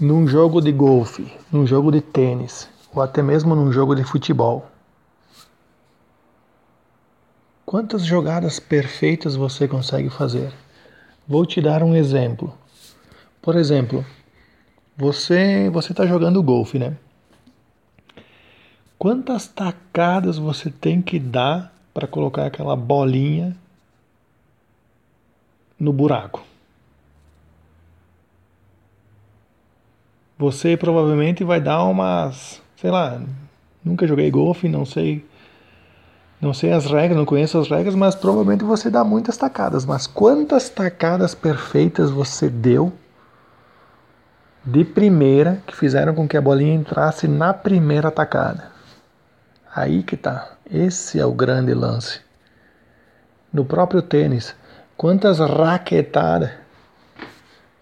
num jogo de golfe, num jogo de tênis, ou até mesmo num jogo de futebol. Quantas jogadas perfeitas você consegue fazer? Vou te dar um exemplo. Por exemplo, você você está jogando golfe, né? Quantas tacadas você tem que dar para colocar aquela bolinha no buraco? Você provavelmente vai dar umas, sei lá, nunca joguei golfe, não sei não sei as regras, não conheço as regras, mas provavelmente você dá muitas tacadas. Mas quantas tacadas perfeitas você deu de primeira que fizeram com que a bolinha entrasse na primeira tacada? Aí que tá. Esse é o grande lance. No próprio tênis, quantas raquetadas,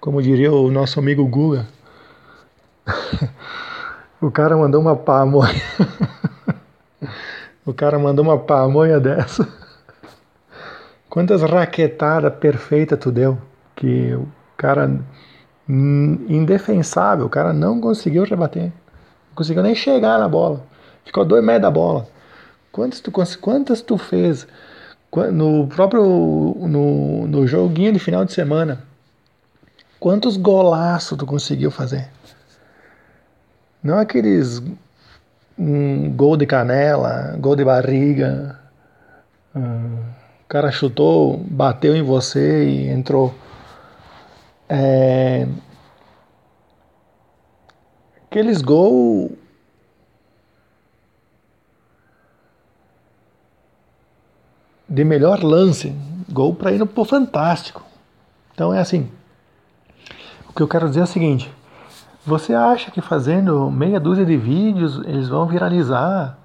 como diria o nosso amigo Guga, o cara mandou uma pamonha. o cara mandou uma pamonha dessa. Quantas raquetadas perfeitas tu deu que o cara indefensável, o cara não conseguiu rebater. Não conseguiu nem chegar na bola. Ficou dois metros da bola. Quantas tu, quantas tu fez no próprio no, no joguinho de final de semana? Quantos golaços tu conseguiu fazer? Não aqueles um, gol de canela, gol de barriga. Um, o cara chutou, bateu em você e entrou. É, aqueles gols de melhor lance, gol para ir pro fantástico. Então é assim. O que eu quero dizer é o seguinte: você acha que fazendo meia dúzia de vídeos eles vão viralizar?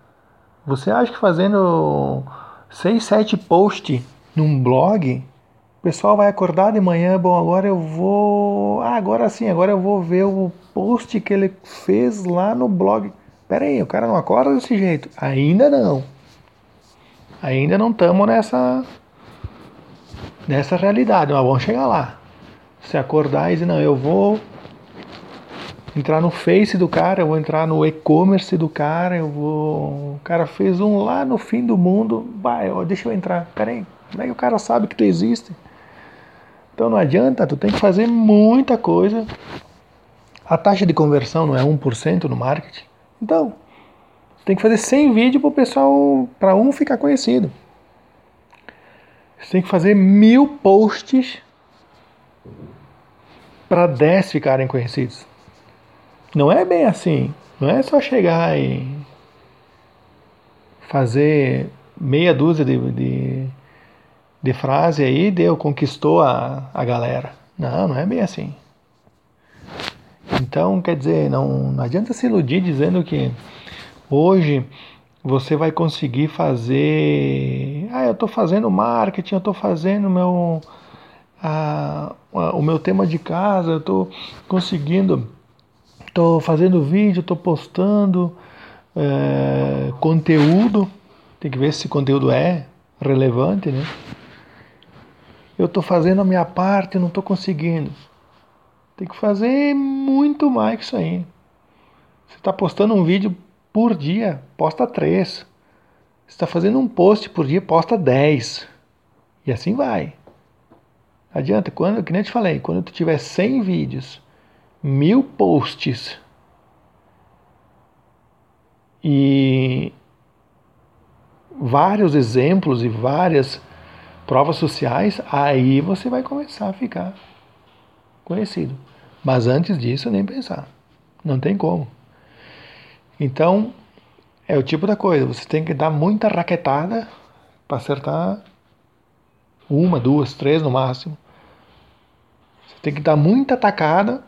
Você acha que fazendo seis, sete posts num blog, o pessoal vai acordar de manhã, bom, agora eu vou, ah, agora sim, agora eu vou ver o post que ele fez lá no blog. Pera aí, o cara não acorda desse jeito? Ainda não. Ainda não estamos nessa nessa realidade, mas vamos chegar lá. Se acordar e dizer, não, eu vou entrar no Face do cara, eu vou entrar no e-commerce do cara, eu vou. O cara fez um lá no fim do mundo, vai, deixa eu entrar. Peraí, como é que o cara sabe que tu existe? Então não adianta, tu tem que fazer muita coisa. A taxa de conversão não é 1% no marketing. Então, você tem que fazer 100 vídeos para o pessoal, para um ficar conhecido. Você tem que fazer mil posts para 10 ficarem conhecidos. Não é bem assim. Não é só chegar e fazer meia dúzia de, de, de frase aí, deu, conquistou a, a galera. Não, não é bem assim. Então, quer dizer, não, não adianta se iludir dizendo que Hoje você vai conseguir fazer. Ah, eu estou fazendo marketing, eu estou fazendo meu, a, a, o meu tema de casa, eu estou conseguindo, estou fazendo vídeo, estou postando é, conteúdo. Tem que ver se esse conteúdo é relevante, né? Eu estou fazendo a minha parte, não estou conseguindo. Tem que fazer muito mais que isso aí. Você está postando um vídeo por dia, posta três. está fazendo um post por dia, posta 10. E assim vai. Adianta, quando, que nem eu te falei, quando tu tiver 100 vídeos, mil posts e vários exemplos e várias provas sociais, aí você vai começar a ficar conhecido. Mas antes disso, nem pensar. Não tem como. Então, é o tipo da coisa, você tem que dar muita raquetada para acertar uma, duas, três no máximo. Você tem que dar muita atacada,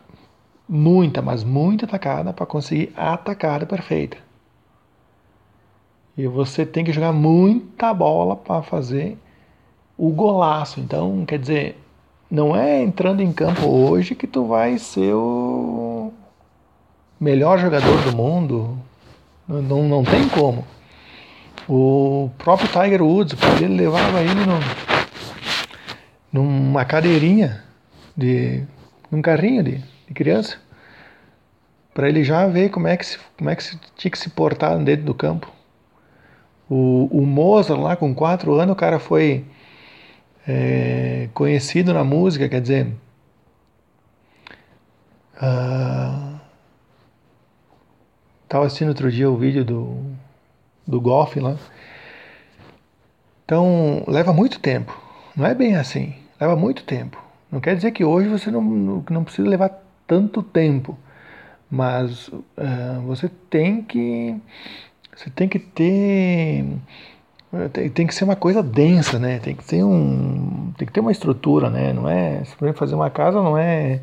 muita, mas muita atacada para conseguir a atacada perfeita. E você tem que jogar muita bola para fazer o golaço. Então, quer dizer, não é entrando em campo hoje que tu vai ser o melhor jogador do mundo. Não, não tem como. O próprio Tiger Woods, ele levava ele no, numa cadeirinha, de, num carrinho de, de criança. para ele já ver como é que se, como é que se tinha que se portar dentro do campo. O, o Mozart lá com quatro anos, o cara foi é, conhecido na música, quer dizer, uh, tava assistindo outro dia o vídeo do, do golfe lá. Então leva muito tempo. Não é bem assim. Leva muito tempo. Não quer dizer que hoje você não, não precisa levar tanto tempo, mas uh, você tem que você tem que ter tem, tem, que ser uma coisa densa, né? Tem que ter um tem que ter uma estrutura, né? Não é simplesmente fazer uma casa não é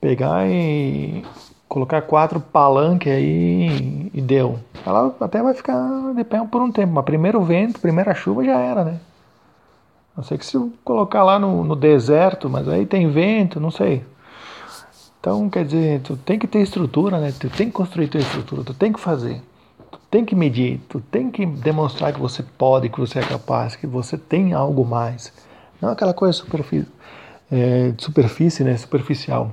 pegar e colocar quatro palanques aí e deu. Ela até vai ficar de pé por um tempo, mas primeiro vento, primeira chuva já era, né? Não sei que se colocar lá no, no deserto, mas aí tem vento, não sei. Então, quer dizer, tu tem que ter estrutura, né? Tu tem que construir tua estrutura, tu tem que fazer. Tu tem que medir, tu tem que demonstrar que você pode, que você é capaz, que você tem algo mais. Não aquela coisa superfície, é, superfície, né? Superficial.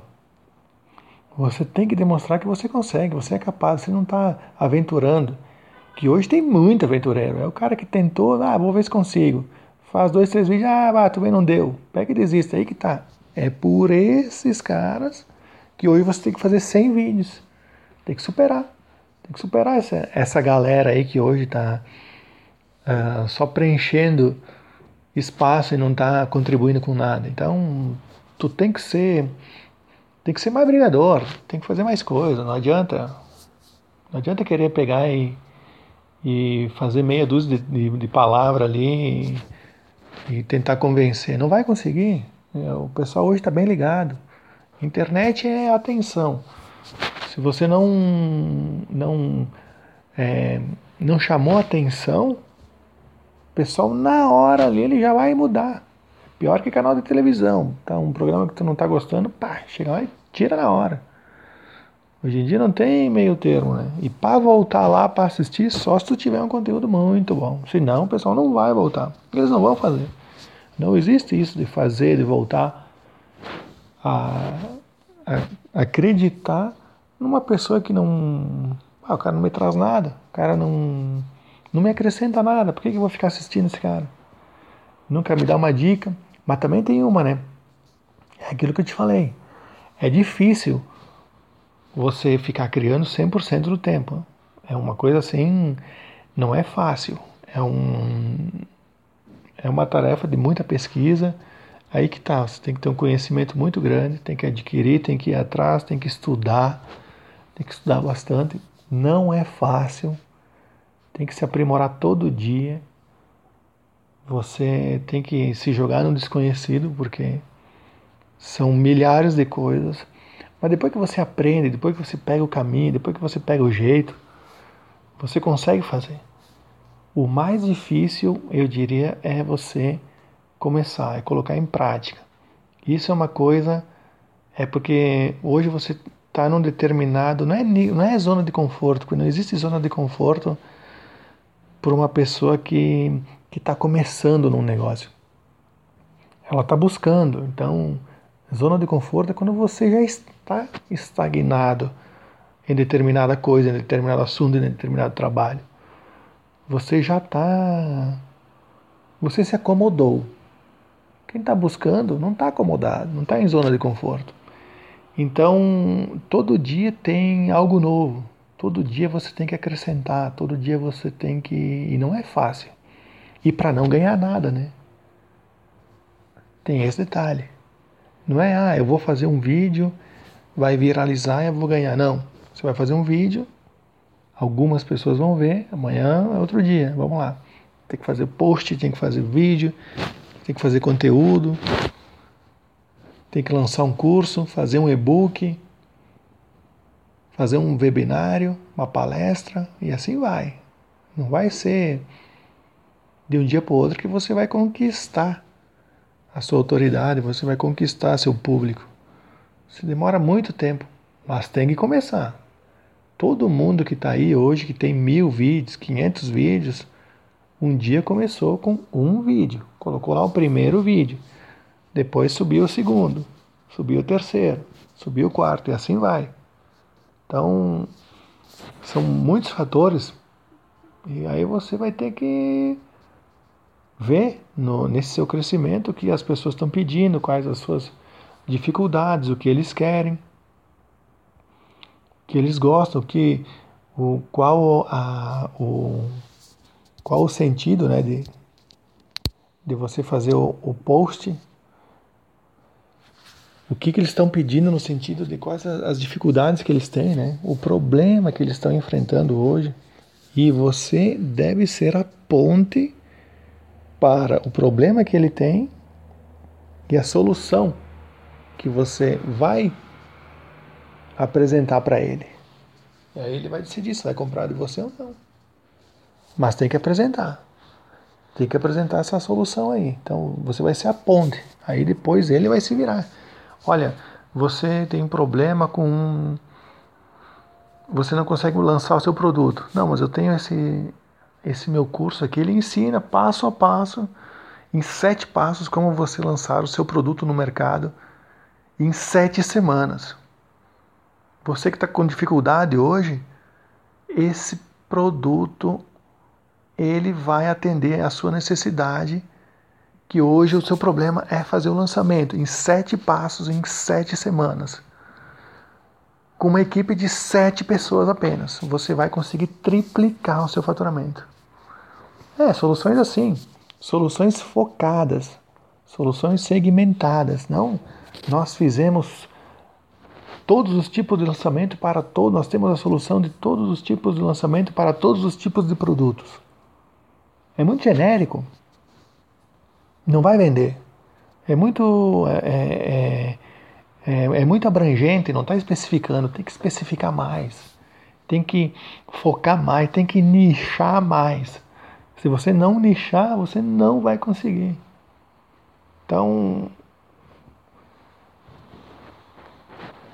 Você tem que demonstrar que você consegue, você é capaz, você não está aventurando. Que hoje tem muito aventureiro. É o cara que tentou, ah, vou ver se consigo. Faz dois, três vídeos, ah, bah, também não deu. Pega e desiste, aí que tá. É por esses caras que hoje você tem que fazer 100 vídeos. Tem que superar. Tem que superar essa, essa galera aí que hoje tá uh, só preenchendo espaço e não tá contribuindo com nada. Então, tu tem que ser tem que ser mais brigador, tem que fazer mais coisa, não adianta não adianta querer pegar e, e fazer meia dúzia de, de, de palavras ali e tentar convencer. Não vai conseguir. É, o pessoal hoje está bem ligado. Internet é atenção. Se você não não é, não chamou atenção, o pessoal na hora ali ele já vai mudar. Pior que canal de televisão. Tá um programa que tu não está gostando, pá, chega lá e tira na hora. Hoje em dia não tem meio termo, né? E para voltar lá para assistir, só se tu tiver um conteúdo muito bom. Senão o pessoal não vai voltar. Eles não vão fazer. Não existe isso de fazer, de voltar a, a acreditar numa pessoa que não. Ah, o cara não me traz nada, o cara não, não me acrescenta nada, por que, que eu vou ficar assistindo esse cara? Nunca me dá uma dica, mas também tem uma, né? É aquilo que eu te falei. É difícil você ficar criando 100% do tempo. É uma coisa assim, não é fácil. É um é uma tarefa de muita pesquisa. Aí que tá, você tem que ter um conhecimento muito grande, tem que adquirir, tem que ir atrás, tem que estudar, tem que estudar bastante. Não é fácil, tem que se aprimorar todo dia. Você tem que se jogar no desconhecido, porque são milhares de coisas. Mas depois que você aprende, depois que você pega o caminho, depois que você pega o jeito, você consegue fazer. O mais difícil, eu diria, é você começar, é colocar em prática. Isso é uma coisa, é porque hoje você está num determinado, não é, não é zona de conforto, porque não existe zona de conforto para uma pessoa que está começando num negócio. Ela está buscando, então Zona de conforto é quando você já está estagnado em determinada coisa, em determinado assunto, em determinado trabalho. Você já está. Você se acomodou. Quem está buscando não está acomodado, não está em zona de conforto. Então, todo dia tem algo novo. Todo dia você tem que acrescentar, todo dia você tem que. E não é fácil. E para não ganhar nada, né? Tem esse detalhe. Não é, ah, eu vou fazer um vídeo, vai viralizar e eu vou ganhar. Não. Você vai fazer um vídeo, algumas pessoas vão ver, amanhã é outro dia. Vamos lá. Tem que fazer post, tem que fazer vídeo, tem que fazer conteúdo, tem que lançar um curso, fazer um e-book, fazer um webinário, uma palestra e assim vai. Não vai ser de um dia para o outro que você vai conquistar a sua autoridade, você vai conquistar seu público. Isso demora muito tempo, mas tem que começar. Todo mundo que está aí hoje, que tem mil vídeos, 500 vídeos, um dia começou com um vídeo. Colocou lá o primeiro vídeo. Depois subiu o segundo. Subiu o terceiro. Subiu o quarto. E assim vai. Então, são muitos fatores e aí você vai ter que ver no, nesse seu crescimento o que as pessoas estão pedindo, quais as suas dificuldades, o que eles querem, o que eles gostam, que, o, qual, a, o, qual o sentido né, de, de você fazer o, o post o que, que eles estão pedindo no sentido de quais as dificuldades que eles têm, né? o problema que eles estão enfrentando hoje. E você deve ser a ponte para o problema que ele tem e a solução que você vai apresentar para ele. E aí ele vai decidir se vai comprar de você ou não. Mas tem que apresentar. Tem que apresentar essa solução aí. Então você vai ser a ponte. Aí depois ele vai se virar. Olha, você tem um problema com. Você não consegue lançar o seu produto. Não, mas eu tenho esse, esse meu curso aqui. Ele ensina passo a passo, em sete passos, como você lançar o seu produto no mercado em sete semanas. Você que está com dificuldade hoje, esse produto ele vai atender a sua necessidade que hoje o seu problema é fazer o lançamento em sete passos, em sete semanas. Com uma equipe de sete pessoas apenas, você vai conseguir triplicar o seu faturamento. É, soluções assim, soluções focadas, soluções segmentadas. Não, nós fizemos todos os tipos de lançamento para todos, nós temos a solução de todos os tipos de lançamento para todos os tipos de produtos. É muito genérico, não vai vender. É muito, é, é, é, é muito abrangente, não está especificando, tem que especificar mais. Tem que focar mais, tem que nichar mais. Se você não nichar, você não vai conseguir. Então,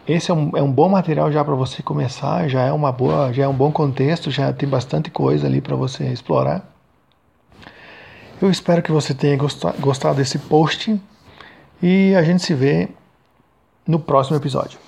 esse é um, é um bom material já para você começar, já é uma boa, já é um bom contexto, já tem bastante coisa ali para você explorar. Eu espero que você tenha gostado desse post e a gente se vê no próximo episódio.